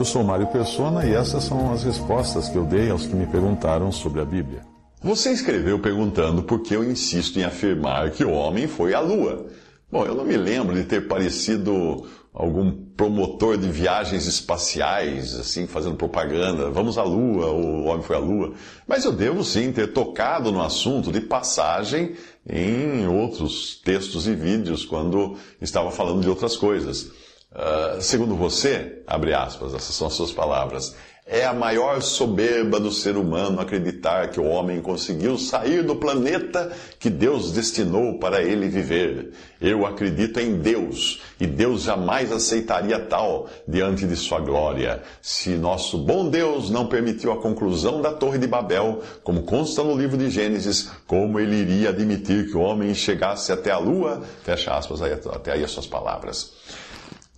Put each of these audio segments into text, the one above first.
Eu sou Mário Persona e essas são as respostas que eu dei aos que me perguntaram sobre a Bíblia. Você escreveu perguntando por que eu insisto em afirmar que o homem foi à Lua. Bom, eu não me lembro de ter parecido algum promotor de viagens espaciais, assim, fazendo propaganda. Vamos à Lua, o homem foi à Lua. Mas eu devo sim ter tocado no assunto de passagem em outros textos e vídeos, quando estava falando de outras coisas. Uh, segundo você, abre aspas, essas são as suas palavras, é a maior soberba do ser humano acreditar que o homem conseguiu sair do planeta que Deus destinou para ele viver. Eu acredito em Deus e Deus jamais aceitaria tal diante de sua glória. Se nosso bom Deus não permitiu a conclusão da Torre de Babel, como consta no livro de Gênesis, como ele iria admitir que o homem chegasse até a lua? Fecha aspas, aí, até aí as suas palavras.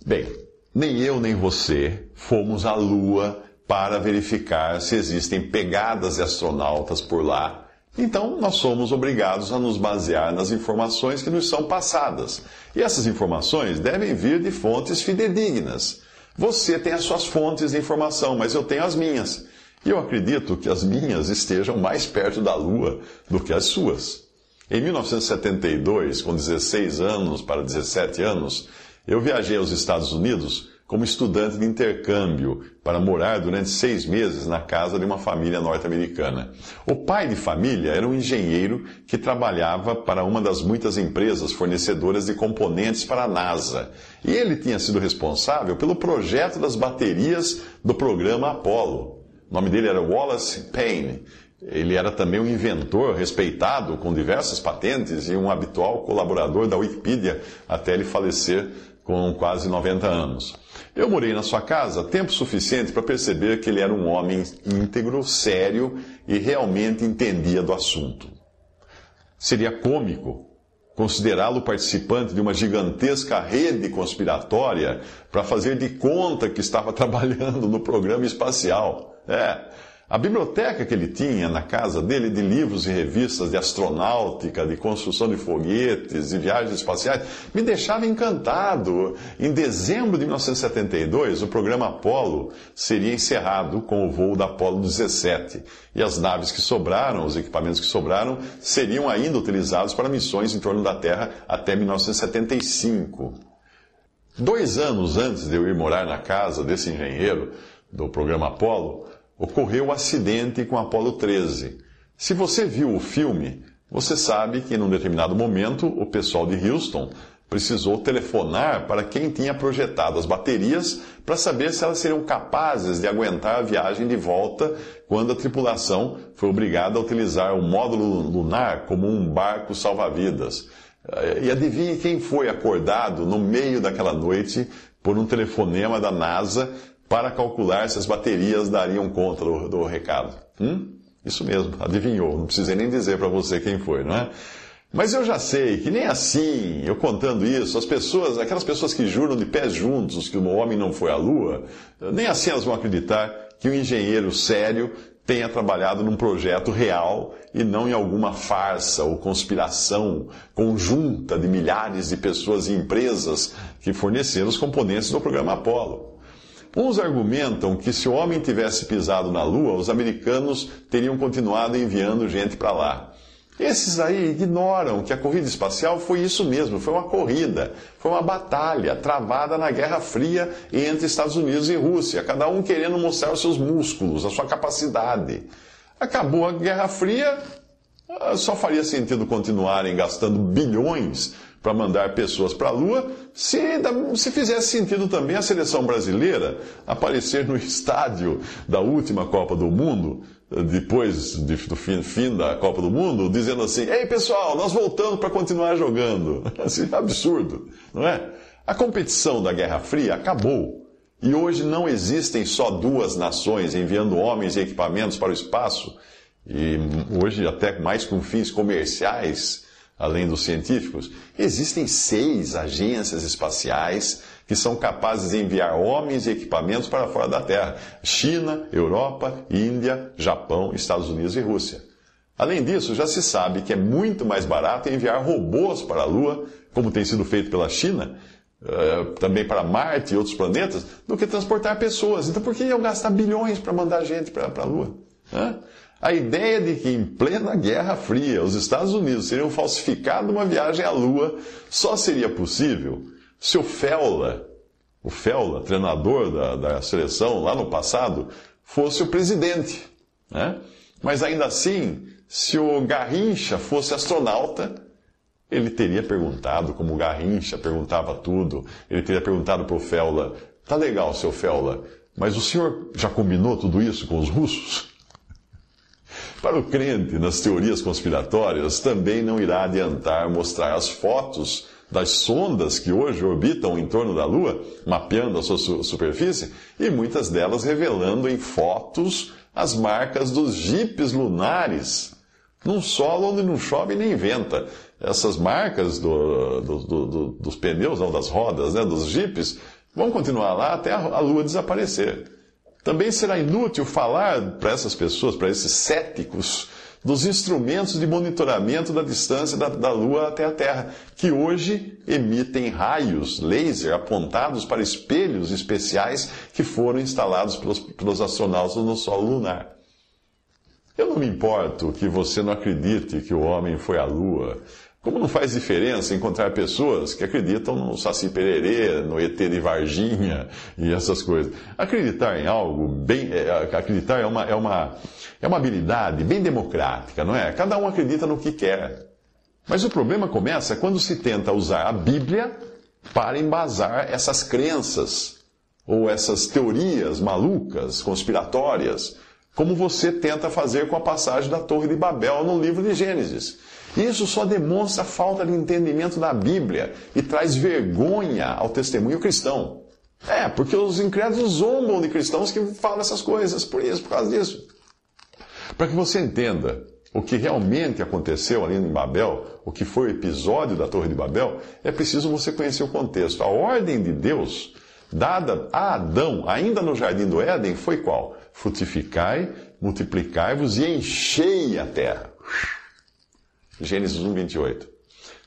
Bem, nem eu nem você fomos à lua para verificar se existem pegadas de astronautas por lá. Então, nós somos obrigados a nos basear nas informações que nos são passadas. E essas informações devem vir de fontes fidedignas. Você tem as suas fontes de informação, mas eu tenho as minhas. E eu acredito que as minhas estejam mais perto da Lua do que as suas. Em 1972, com 16 anos para 17 anos, eu viajei aos Estados Unidos como estudante de intercâmbio para morar durante seis meses na casa de uma família norte-americana. O pai de família era um engenheiro que trabalhava para uma das muitas empresas fornecedoras de componentes para a NASA. E ele tinha sido responsável pelo projeto das baterias do programa Apollo. O nome dele era Wallace Payne. Ele era também um inventor respeitado, com diversas patentes e um habitual colaborador da Wikipedia até ele falecer com quase 90 anos. Eu morei na sua casa tempo suficiente para perceber que ele era um homem íntegro, sério e realmente entendia do assunto. Seria cômico considerá-lo participante de uma gigantesca rede conspiratória para fazer de conta que estava trabalhando no programa espacial. É, a biblioteca que ele tinha na casa dele de livros e revistas de astronáutica, de construção de foguetes, de viagens espaciais, me deixava encantado. Em dezembro de 1972, o programa Apollo seria encerrado com o voo da Apollo 17. E as naves que sobraram, os equipamentos que sobraram, seriam ainda utilizados para missões em torno da Terra até 1975. Dois anos antes de eu ir morar na casa desse engenheiro do programa Apollo, ocorreu o um acidente com Apolo 13. Se você viu o filme, você sabe que em um determinado momento o pessoal de Houston precisou telefonar para quem tinha projetado as baterias para saber se elas seriam capazes de aguentar a viagem de volta quando a tripulação foi obrigada a utilizar o módulo lunar como um barco salva-vidas. E adivinhe quem foi acordado no meio daquela noite por um telefonema da NASA para calcular se as baterias dariam conta do, do recado. Hum? Isso mesmo, adivinhou. Não precisei nem dizer para você quem foi, não é? Mas eu já sei que nem assim, eu contando isso, as pessoas, aquelas pessoas que juram de pés juntos que o homem não foi à Lua, nem assim elas vão acreditar que um engenheiro sério tenha trabalhado num projeto real e não em alguma farsa ou conspiração conjunta de milhares de pessoas e empresas que forneceram os componentes do programa Apollo. Uns argumentam que se o homem tivesse pisado na Lua, os americanos teriam continuado enviando gente para lá. Esses aí ignoram que a corrida espacial foi isso mesmo, foi uma corrida, foi uma batalha travada na Guerra Fria entre Estados Unidos e Rússia, cada um querendo mostrar os seus músculos, a sua capacidade. Acabou a Guerra Fria, só faria sentido continuarem gastando bilhões para mandar pessoas para a Lua, se, se fizesse sentido também a seleção brasileira aparecer no estádio da última Copa do Mundo, depois de, do fim, fim, da Copa do Mundo, dizendo assim: Ei pessoal, nós voltamos para continuar jogando. Assim, absurdo, não é? A competição da Guerra Fria acabou. E hoje não existem só duas nações enviando homens e equipamentos para o espaço, e hoje até mais com fins comerciais além dos científicos, existem seis agências espaciais que são capazes de enviar homens e equipamentos para fora da Terra: China, Europa, Índia, Japão, Estados Unidos e Rússia. Além disso, já se sabe que é muito mais barato enviar robôs para a Lua, como tem sido feito pela China, eh, também para Marte e outros planetas, do que transportar pessoas. Então, por que iam gastar bilhões para mandar gente para a Lua? A ideia de que em plena Guerra Fria os Estados Unidos teriam falsificado uma viagem à Lua só seria possível se o Feula, o Feula, treinador da, da seleção lá no passado, fosse o presidente. Né? Mas ainda assim, se o Garrincha fosse astronauta, ele teria perguntado, como o Garrincha perguntava tudo, ele teria perguntado para o Feula: tá legal, seu Feula, mas o senhor já combinou tudo isso com os russos? Para o crente nas teorias conspiratórias, também não irá adiantar mostrar as fotos das sondas que hoje orbitam em torno da Lua, mapeando a sua superfície, e muitas delas revelando em fotos as marcas dos jipes lunares, num solo onde não chove nem venta. Essas marcas do, do, do, dos pneus, não das rodas, né, dos jipes, vão continuar lá até a Lua desaparecer. Também será inútil falar para essas pessoas, para esses céticos, dos instrumentos de monitoramento da distância da, da, Lua até a Terra, que hoje emitem raios laser apontados para espelhos especiais que foram instalados pelos, pelos astronautas no solo lunar. Eu não me importo que você não acredite que o homem foi à Lua, como não faz diferença encontrar pessoas que acreditam no Saci Pererê, no ET de Varginha e essas coisas? Acreditar em algo bem. É, acreditar é uma, é, uma, é uma habilidade bem democrática, não é? Cada um acredita no que quer. Mas o problema começa quando se tenta usar a Bíblia para embasar essas crenças ou essas teorias malucas, conspiratórias, como você tenta fazer com a passagem da Torre de Babel no livro de Gênesis. Isso só demonstra a falta de entendimento da Bíblia e traz vergonha ao testemunho cristão. É, porque os incrédulos zombam de cristãos que falam essas coisas, por isso, por causa disso. Para que você entenda o que realmente aconteceu ali em Babel, o que foi o episódio da Torre de Babel, é preciso você conhecer o contexto. A ordem de Deus dada a Adão, ainda no jardim do Éden, foi qual? Frutificai, multiplicai-vos e enchei a terra. Gênesis 1, 28.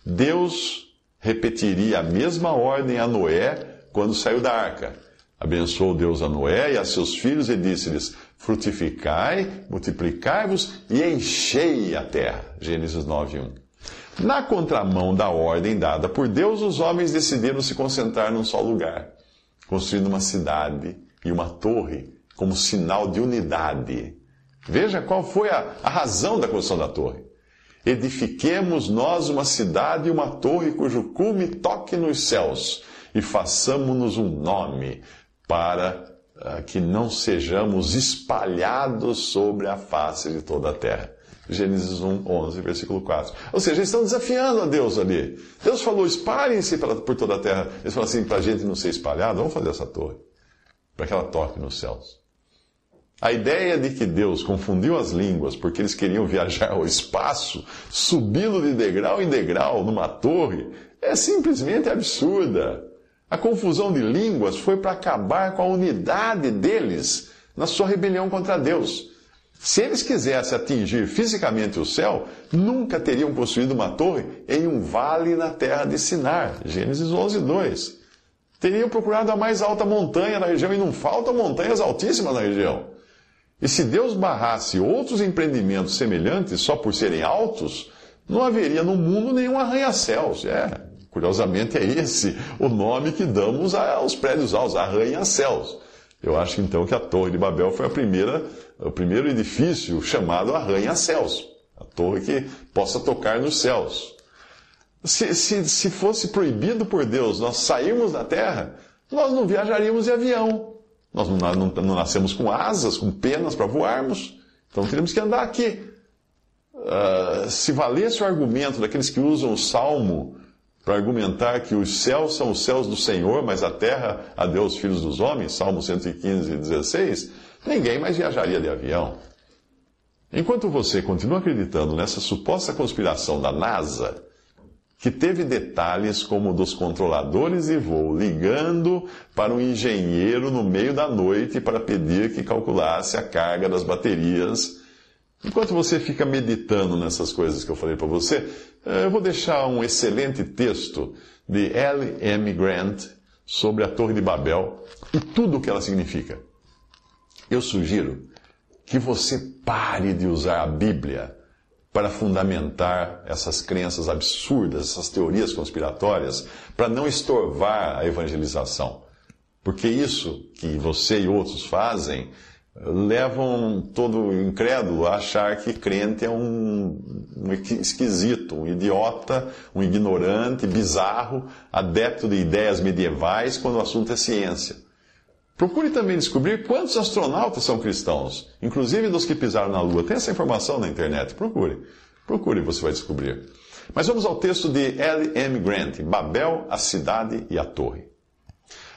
Deus repetiria a mesma ordem a Noé quando saiu da arca. Abençoou Deus a Noé e a seus filhos e disse-lhes: Frutificai, multiplicai-vos e enchei a terra. Gênesis 9, 1. Na contramão da ordem dada por Deus, os homens decidiram se concentrar num só lugar, construindo uma cidade e uma torre como sinal de unidade. Veja qual foi a, a razão da construção da torre. Edifiquemos nós uma cidade e uma torre cujo cume toque nos céus, e façamos-nos um nome, para uh, que não sejamos espalhados sobre a face de toda a terra. Gênesis 1, 11, versículo 4. Ou seja, eles estão desafiando a Deus ali. Deus falou, espalhem-se por toda a terra. Eles falam assim, para a gente não ser espalhado, vamos fazer essa torre, para que ela toque nos céus. A ideia de que Deus confundiu as línguas porque eles queriam viajar ao espaço, subindo de degrau em degrau numa torre, é simplesmente absurda. A confusão de línguas foi para acabar com a unidade deles na sua rebelião contra Deus. Se eles quisessem atingir fisicamente o céu, nunca teriam construído uma torre em um vale na terra de Sinar. Gênesis 11, 2. Teriam procurado a mais alta montanha na região, e não faltam montanhas altíssimas na região. E se Deus barrasse outros empreendimentos semelhantes só por serem altos, não haveria no mundo nenhum arranha-céus. É, curiosamente é esse o nome que damos aos prédios altos, arranha-céus. Eu acho então que a Torre de Babel foi a primeira, o primeiro edifício chamado arranha-céus. A torre que possa tocar nos céus. Se, se, se fosse proibido por Deus nós sairmos da terra, nós não viajaríamos em avião. Nós não, não, não nascemos com asas, com penas para voarmos. Então teríamos que andar aqui. Uh, se valesse o argumento daqueles que usam o salmo para argumentar que os céus são os céus do Senhor, mas a terra a Deus, filhos dos homens, Salmo 115, 16, ninguém mais viajaria de avião. Enquanto você continua acreditando nessa suposta conspiração da NASA, que teve detalhes como dos controladores de voo ligando para um engenheiro no meio da noite para pedir que calculasse a carga das baterias. Enquanto você fica meditando nessas coisas que eu falei para você, eh, eu vou deixar um excelente texto de L. M. Grant sobre a Torre de Babel e tudo o que ela significa. Eu sugiro que você pare de usar a Bíblia para fundamentar essas crenças absurdas, essas teorias conspiratórias, para não estorvar a evangelização. Porque isso que você e outros fazem levam todo incrédulo a achar que crente é um, um esquisito, um idiota, um ignorante, bizarro, adepto de ideias medievais quando o assunto é ciência. Procure também descobrir quantos astronautas são cristãos, inclusive dos que pisaram na Lua. Tem essa informação na internet. Procure. Procure, você vai descobrir. Mas vamos ao texto de L. M. Grant, Babel, a cidade e a torre.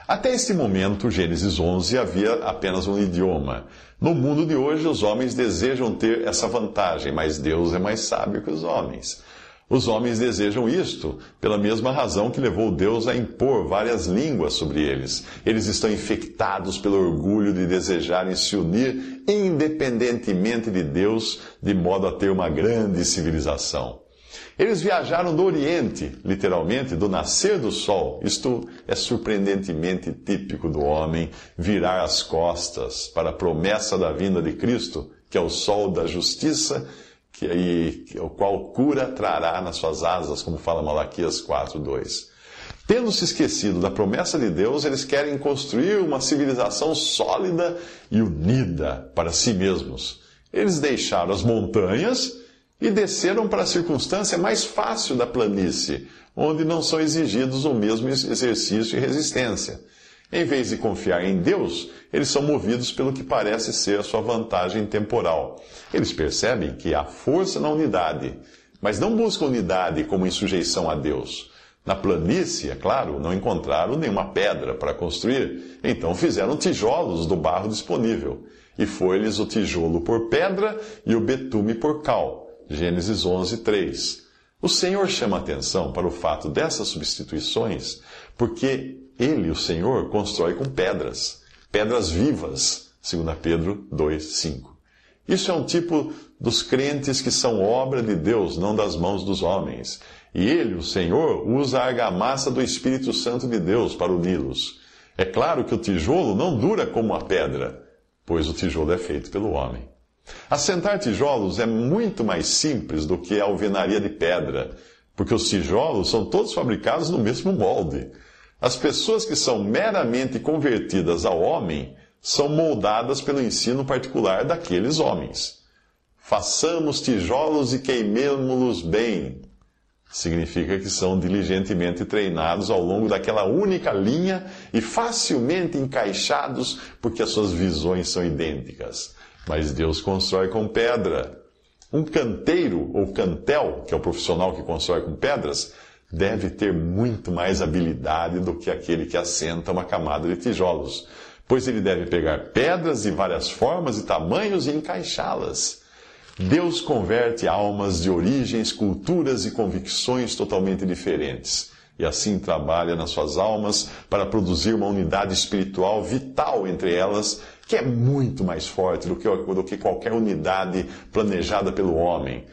Até este momento, Gênesis 11, havia apenas um idioma. No mundo de hoje, os homens desejam ter essa vantagem, mas Deus é mais sábio que os homens. Os homens desejam isto, pela mesma razão que levou Deus a impor várias línguas sobre eles. Eles estão infectados pelo orgulho de desejarem se unir independentemente de Deus, de modo a ter uma grande civilização. Eles viajaram do Oriente, literalmente, do nascer do sol. Isto é surpreendentemente típico do homem, virar as costas para a promessa da vinda de Cristo, que é o sol da justiça que aí, o qual cura trará nas suas asas, como fala Malaquias 4:2. Tendo se esquecido da promessa de Deus, eles querem construir uma civilização sólida e unida para si mesmos. Eles deixaram as montanhas e desceram para a circunstância mais fácil da planície, onde não são exigidos o mesmo exercício e resistência. Em vez de confiar em Deus, eles são movidos pelo que parece ser a sua vantagem temporal. Eles percebem que há força na unidade, mas não buscam unidade como em sujeição a Deus. Na planície, é claro, não encontraram nenhuma pedra para construir, então fizeram tijolos do barro disponível. E foi-lhes o tijolo por pedra e o betume por cal. Gênesis 11, 3. O Senhor chama atenção para o fato dessas substituições, porque ele, o Senhor, constrói com pedras, pedras vivas, 2 Pedro 2, 5. Isso é um tipo dos crentes que são obra de Deus, não das mãos dos homens. E ele, o Senhor, usa a argamassa do Espírito Santo de Deus para uni-los. É claro que o tijolo não dura como a pedra, pois o tijolo é feito pelo homem. Assentar tijolos é muito mais simples do que a alvenaria de pedra, porque os tijolos são todos fabricados no mesmo molde. As pessoas que são meramente convertidas ao homem são moldadas pelo ensino particular daqueles homens. Façamos tijolos e queimemo-los bem. Significa que são diligentemente treinados ao longo daquela única linha e facilmente encaixados porque as suas visões são idênticas. Mas Deus constrói com pedra. Um canteiro ou cantel, que é o profissional que constrói com pedras, deve ter muito mais habilidade do que aquele que assenta uma camada de tijolos, pois ele deve pegar pedras de várias formas e tamanhos e encaixá-las. Deus converte almas de origens, culturas e convicções totalmente diferentes. E assim trabalha nas suas almas para produzir uma unidade espiritual vital entre elas, que é muito mais forte do que, do que qualquer unidade planejada pelo homem.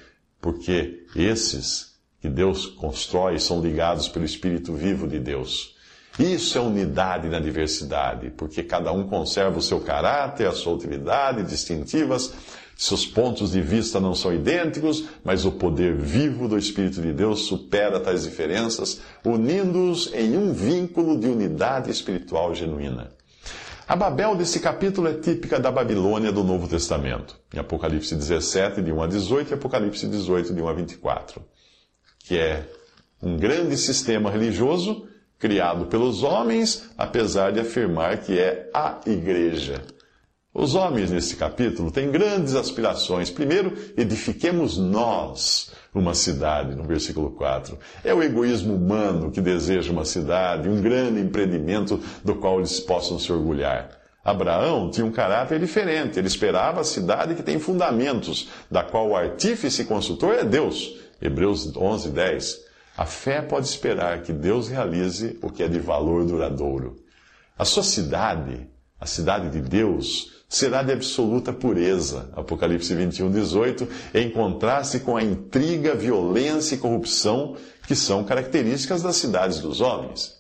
Porque esses que Deus constrói são ligados pelo Espírito vivo de Deus. Isso é unidade na diversidade, porque cada um conserva o seu caráter, a sua utilidade distintivas, seus pontos de vista não são idênticos, mas o poder vivo do Espírito de Deus supera tais diferenças, unindo-os em um vínculo de unidade espiritual genuína. A Babel desse capítulo é típica da Babilônia do Novo Testamento, em Apocalipse 17, de 1 a 18 e Apocalipse 18, de 1 a 24 que é Um grande sistema religioso criado pelos homens, apesar de afirmar que é a igreja. Os homens, nesse capítulo, têm grandes aspirações. Primeiro, edifiquemos nós uma cidade, no versículo 4. É o egoísmo humano que deseja uma cidade, um grande empreendimento do qual eles possam se orgulhar. Abraão tinha um caráter diferente. Ele esperava a cidade que tem fundamentos, da qual o artífice e consultor é Deus. Hebreus 11, 10. A fé pode esperar que Deus realize o que é de valor duradouro. A sua cidade, a cidade de Deus, será de absoluta pureza. Apocalipse 21, 18, em contraste com a intriga, violência e corrupção que são características das cidades dos homens.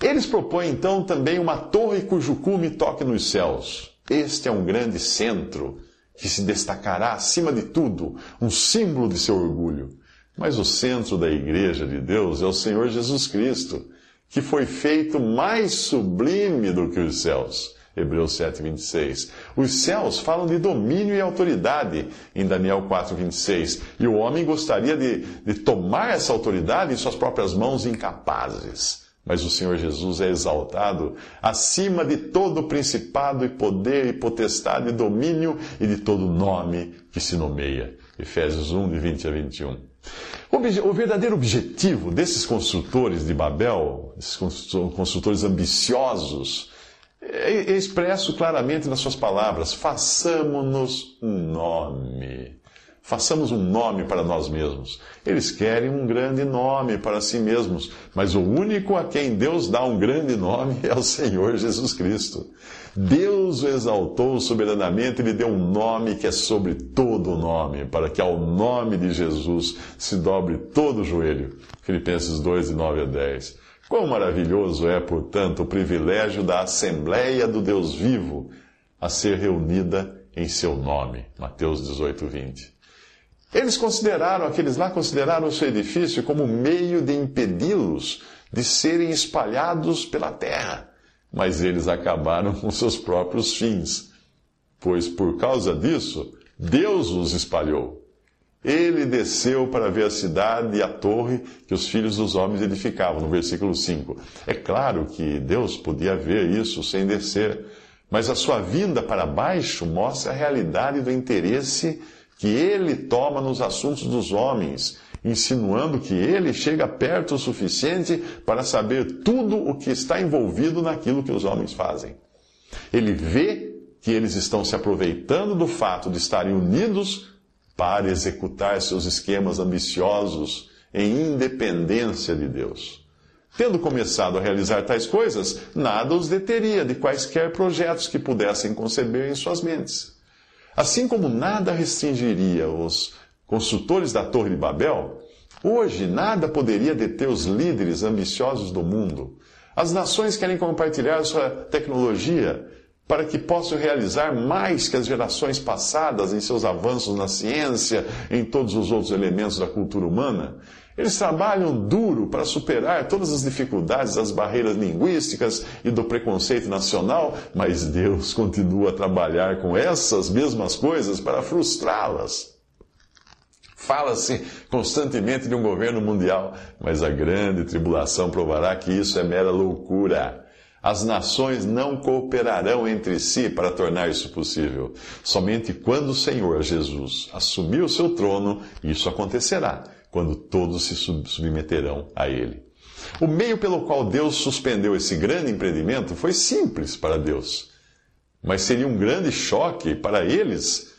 Eles propõem então também uma torre cujo cume toque nos céus. Este é um grande centro que se destacará acima de tudo, um símbolo de seu orgulho. Mas o centro da igreja de Deus é o Senhor Jesus Cristo, que foi feito mais sublime do que os céus. Hebreus 7, 26. Os céus falam de domínio e autoridade em Daniel 4, 26. E o homem gostaria de, de tomar essa autoridade em suas próprias mãos incapazes. Mas o Senhor Jesus é exaltado acima de todo principado e poder e potestade e domínio e de todo nome que se nomeia. Efésios 1, de 20 a 21. O verdadeiro objetivo desses construtores de Babel, esses construtores ambiciosos, é expresso claramente nas suas palavras: façamos-nos um nome. Façamos um nome para nós mesmos. Eles querem um grande nome para si mesmos, mas o único a quem Deus dá um grande nome é o Senhor Jesus Cristo. Deus o exaltou soberanamente e lhe deu um nome que é sobre todo o nome, para que ao nome de Jesus se dobre todo o joelho. Filipenses 2, de 9 a 10. Quão maravilhoso é, portanto, o privilégio da Assembleia do Deus vivo a ser reunida em seu nome. Mateus 18, 20. Eles consideraram, aqueles lá consideraram o seu edifício como meio de impedi-los de serem espalhados pela terra. Mas eles acabaram com seus próprios fins, pois por causa disso, Deus os espalhou. Ele desceu para ver a cidade e a torre que os filhos dos homens edificavam, no versículo 5. É claro que Deus podia ver isso sem descer, mas a sua vinda para baixo mostra a realidade do interesse que ele toma nos assuntos dos homens, insinuando que ele chega perto o suficiente para saber tudo o que está envolvido naquilo que os homens fazem. Ele vê que eles estão se aproveitando do fato de estarem unidos para executar seus esquemas ambiciosos em independência de Deus. Tendo começado a realizar tais coisas, nada os deteria de quaisquer projetos que pudessem conceber em suas mentes. Assim como nada restringiria os construtores da Torre de Babel, hoje nada poderia deter os líderes ambiciosos do mundo. As nações querem compartilhar sua tecnologia para que possam realizar mais que as gerações passadas em seus avanços na ciência, em todos os outros elementos da cultura humana. Eles trabalham duro para superar todas as dificuldades, as barreiras linguísticas e do preconceito nacional, mas Deus continua a trabalhar com essas mesmas coisas para frustrá-las. Fala-se constantemente de um governo mundial, mas a grande tribulação provará que isso é mera loucura. As nações não cooperarão entre si para tornar isso possível. Somente quando o Senhor Jesus assumir o seu trono, isso acontecerá quando todos se submeterão a ele. O meio pelo qual Deus suspendeu esse grande empreendimento foi simples para Deus, mas seria um grande choque para eles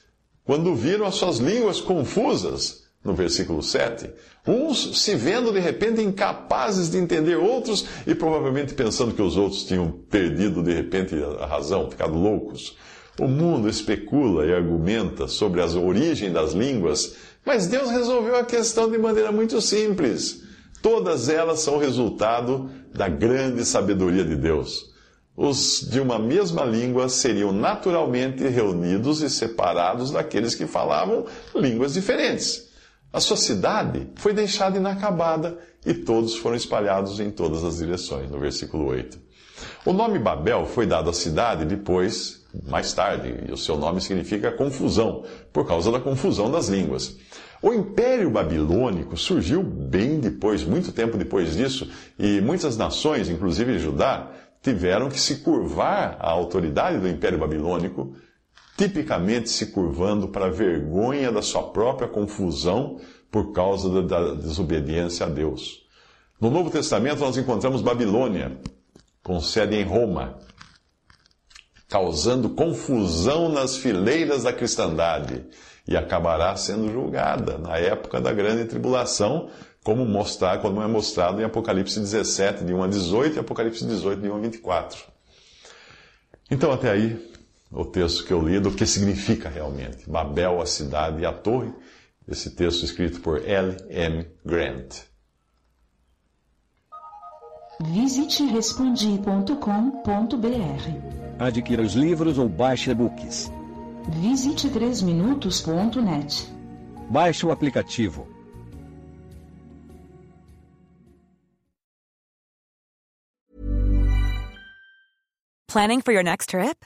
quando viram as suas línguas confusas, no versículo 7. Uns se vendo de repente incapazes de entender outros e provavelmente pensando que os outros tinham perdido de repente a razão, ficado loucos. O mundo especula e argumenta sobre a origem das línguas mas Deus resolveu a questão de maneira muito simples. Todas elas são resultado da grande sabedoria de Deus. Os de uma mesma língua seriam naturalmente reunidos e separados daqueles que falavam línguas diferentes. A sua cidade foi deixada inacabada e todos foram espalhados em todas as direções, no versículo 8. O nome Babel foi dado à cidade depois mais tarde, e o seu nome significa confusão, por causa da confusão das línguas. O Império Babilônico surgiu bem depois, muito tempo depois disso, e muitas nações, inclusive Judá, tiveram que se curvar à autoridade do Império Babilônico, tipicamente se curvando para a vergonha da sua própria confusão por causa da desobediência a Deus. No Novo Testamento, nós encontramos Babilônia, com sede em Roma, causando confusão nas fileiras da cristandade e acabará sendo julgada na época da grande tribulação, como, mostrar, como é mostrado em Apocalipse 17, de 1 a 18 e Apocalipse 18, de 1 a 24. Então, até aí, o texto que eu li do que significa realmente Babel, a cidade e a torre, esse texto escrito por L. M. Grant. Visite respondi.com.br. Adquira os livros ou baixe e-books. Visite 3minutos.net. Baixe o aplicativo. Planning for your next trip?